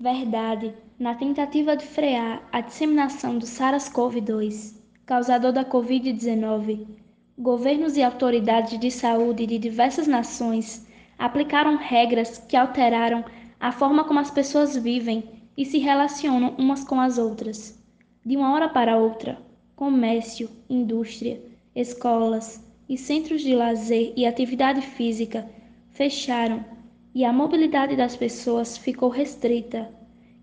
Verdade, na tentativa de frear a disseminação do SARS-CoV-2, causador da Covid-19, governos e autoridades de saúde de diversas nações aplicaram regras que alteraram a forma como as pessoas vivem e se relacionam umas com as outras. De uma hora para outra, comércio, indústria, escolas e centros de lazer e atividade física fecharam e a mobilidade das pessoas ficou restrita.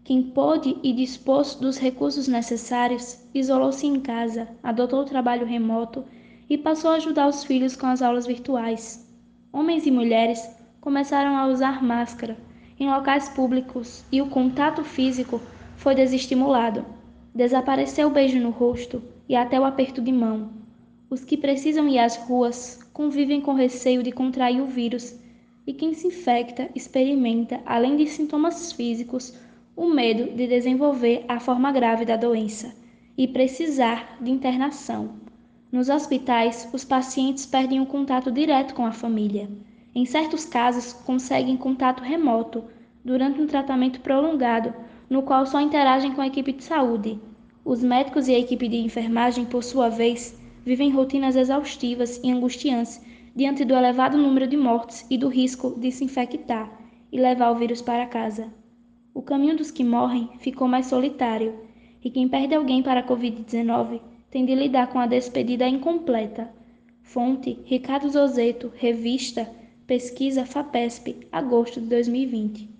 Quem pôde e dispôs dos recursos necessários isolou-se em casa, adotou o trabalho remoto e passou a ajudar os filhos com as aulas virtuais. Homens e mulheres começaram a usar máscara em locais públicos e o contato físico foi desestimulado. Desapareceu o beijo no rosto e até o aperto de mão. Os que precisam ir às ruas convivem com receio de contrair o vírus, e quem se infecta experimenta, além de sintomas físicos, o medo de desenvolver a forma grave da doença e precisar de internação. Nos hospitais, os pacientes perdem o contato direto com a família. Em certos casos, conseguem contato remoto durante um tratamento prolongado, no qual só interagem com a equipe de saúde. Os médicos e a equipe de enfermagem, por sua vez, vivem rotinas exaustivas e angustiantes diante do elevado número de mortes e do risco de se infectar e levar o vírus para casa. O caminho dos que morrem ficou mais solitário, e quem perde alguém para a Covid-19 tem de lidar com a despedida incompleta. Fonte: Ricardo Zozeto, revista Pesquisa FAPESP, agosto de 2020.